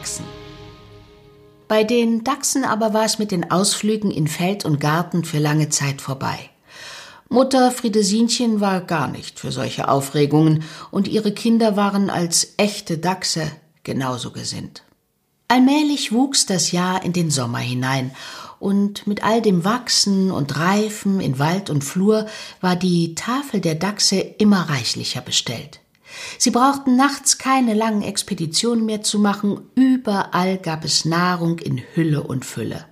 aufgewachsen. Bei den Dachsen aber war es mit den Ausflügen in Feld und Garten für lange Zeit vorbei. Mutter Friedesinchen war gar nicht für solche Aufregungen und ihre Kinder waren als echte Dachse genauso gesinnt. Allmählich wuchs das Jahr in den Sommer hinein und mit all dem Wachsen und Reifen in Wald und Flur war die Tafel der Dachse immer reichlicher bestellt. Sie brauchten nachts keine langen Expeditionen mehr zu machen, überall gab es Nahrung in Hülle und Fülle.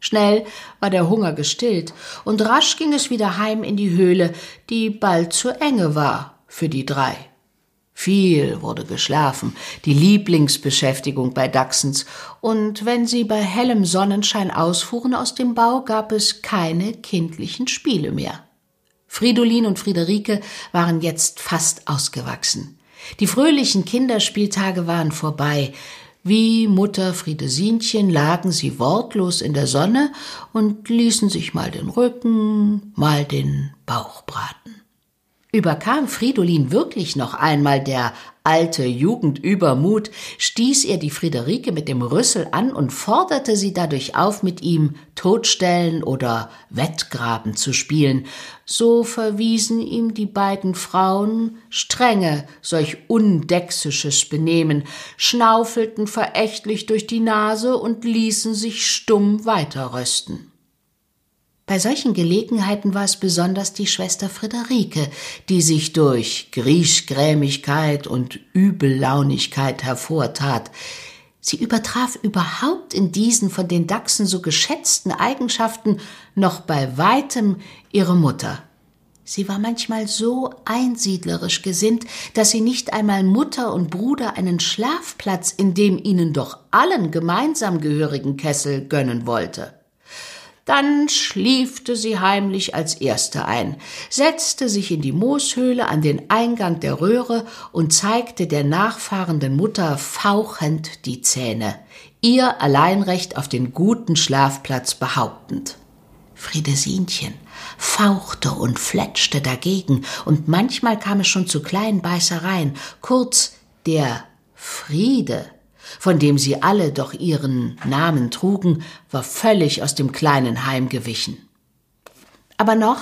Schnell war der Hunger gestillt, und rasch ging es wieder heim in die Höhle, die bald zu enge war für die drei. Viel wurde geschlafen, die Lieblingsbeschäftigung bei Dachsens, und wenn sie bei hellem Sonnenschein ausfuhren aus dem Bau, gab es keine kindlichen Spiele mehr. Fridolin und Friederike waren jetzt fast ausgewachsen. Die fröhlichen Kinderspieltage waren vorbei. Wie Mutter Friedesinchen lagen sie wortlos in der Sonne und ließen sich mal den Rücken, mal den Bauch braten. Überkam Fridolin wirklich noch einmal der alte Jugendübermut, stieß er die Friederike mit dem Rüssel an und forderte sie dadurch auf, mit ihm Totstellen oder Wettgraben zu spielen. So verwiesen ihm die beiden Frauen strenge solch undexisches Benehmen, schnaufelten verächtlich durch die Nase und ließen sich stumm weiterrösten. Bei solchen Gelegenheiten war es besonders die Schwester Friederike, die sich durch Griechgrämigkeit und Übellaunigkeit hervortat. Sie übertraf überhaupt in diesen von den Dachsen so geschätzten Eigenschaften noch bei weitem ihre Mutter. Sie war manchmal so einsiedlerisch gesinnt, dass sie nicht einmal Mutter und Bruder einen Schlafplatz in dem ihnen doch allen gemeinsam gehörigen Kessel gönnen wollte. Dann schliefte sie heimlich als Erste ein, setzte sich in die Mooshöhle an den Eingang der Röhre und zeigte der nachfahrenden Mutter fauchend die Zähne, ihr Alleinrecht auf den guten Schlafplatz behauptend. Friedesinchen fauchte und fletschte dagegen, und manchmal kam es schon zu kleinen Beißereien. Kurz, der Friede von dem sie alle doch ihren Namen trugen, war völlig aus dem kleinen Heim gewichen. Aber noch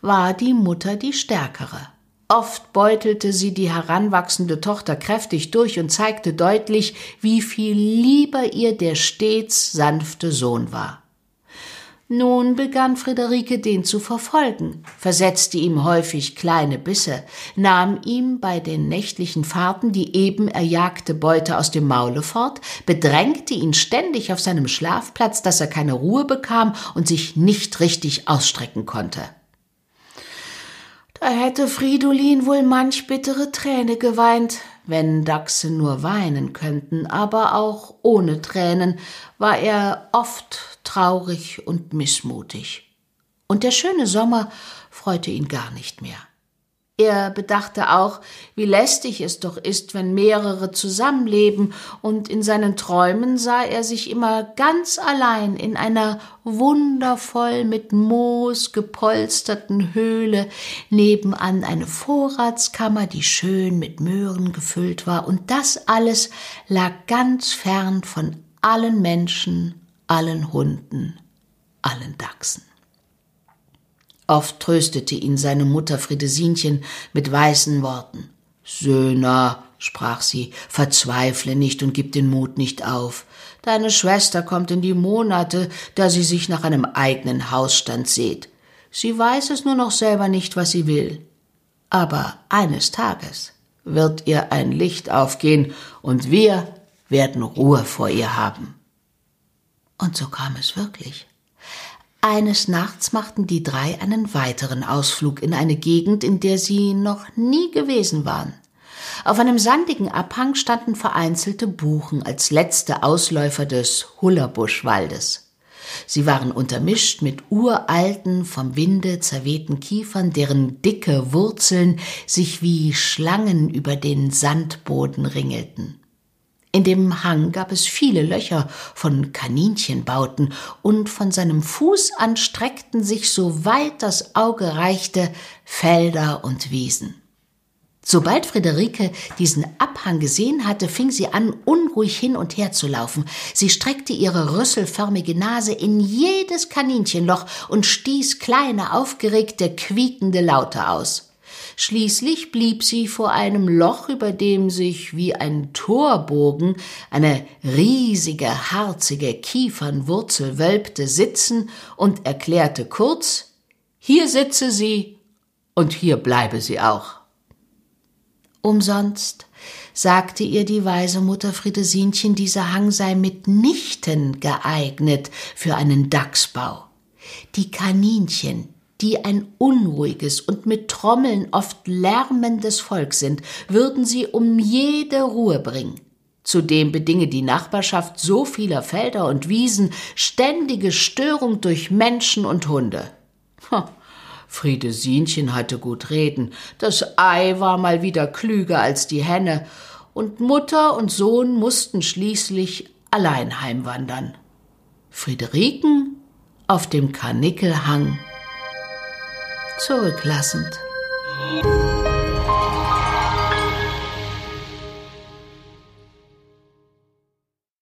war die Mutter die stärkere. Oft beutelte sie die heranwachsende Tochter kräftig durch und zeigte deutlich, wie viel lieber ihr der stets sanfte Sohn war. Nun begann Friederike den zu verfolgen, versetzte ihm häufig kleine Bisse, nahm ihm bei den nächtlichen Fahrten die eben erjagte Beute aus dem Maule fort, bedrängte ihn ständig auf seinem Schlafplatz, dass er keine Ruhe bekam und sich nicht richtig ausstrecken konnte. Da hätte Fridolin wohl manch bittere Träne geweint, wenn Dachse nur weinen könnten, aber auch ohne Tränen war er oft traurig und missmutig. Und der schöne Sommer freute ihn gar nicht mehr. Er bedachte auch, wie lästig es doch ist, wenn mehrere zusammenleben, und in seinen Träumen sah er sich immer ganz allein in einer wundervoll mit Moos gepolsterten Höhle, nebenan eine Vorratskammer, die schön mit Möhren gefüllt war, und das alles lag ganz fern von allen Menschen, allen Hunden, allen Dachsen. Oft tröstete ihn seine Mutter Friedesinchen mit weißen Worten. Söhner, sprach sie, verzweifle nicht und gib den Mut nicht auf. Deine Schwester kommt in die Monate, da sie sich nach einem eigenen Hausstand seht. Sie weiß es nur noch selber nicht, was sie will. Aber eines Tages wird ihr ein Licht aufgehen und wir werden Ruhe vor ihr haben. Und so kam es wirklich. Eines Nachts machten die drei einen weiteren Ausflug in eine Gegend, in der sie noch nie gewesen waren. Auf einem sandigen Abhang standen vereinzelte Buchen als letzte Ausläufer des Hullerbuschwaldes. Sie waren untermischt mit uralten, vom Winde zerwehten Kiefern, deren dicke Wurzeln sich wie Schlangen über den Sandboden ringelten. In dem Hang gab es viele Löcher von Kaninchenbauten, und von seinem Fuß an streckten sich, so weit das Auge reichte, Felder und Wiesen. Sobald Friederike diesen Abhang gesehen hatte, fing sie an, unruhig hin und her zu laufen. Sie streckte ihre rüsselförmige Nase in jedes Kaninchenloch und stieß kleine, aufgeregte, quiekende Laute aus. Schließlich blieb sie vor einem Loch, über dem sich wie ein Torbogen eine riesige, harzige Kiefernwurzel wölbte, sitzen und erklärte kurz, hier sitze sie und hier bleibe sie auch. Umsonst sagte ihr die weise Mutter Friedesinchen, dieser Hang sei mitnichten geeignet für einen Dachsbau. Die Kaninchen, die ein unruhiges und mit Trommeln oft lärmendes Volk sind, würden sie um jede Ruhe bringen. Zudem bedinge die Nachbarschaft so vieler Felder und Wiesen ständige Störung durch Menschen und Hunde. Friedesinchen hatte gut reden. Das Ei war mal wieder klüger als die Henne, und Mutter und Sohn mussten schließlich allein heimwandern. Friederiken auf dem Karnickelhang zurücklassend.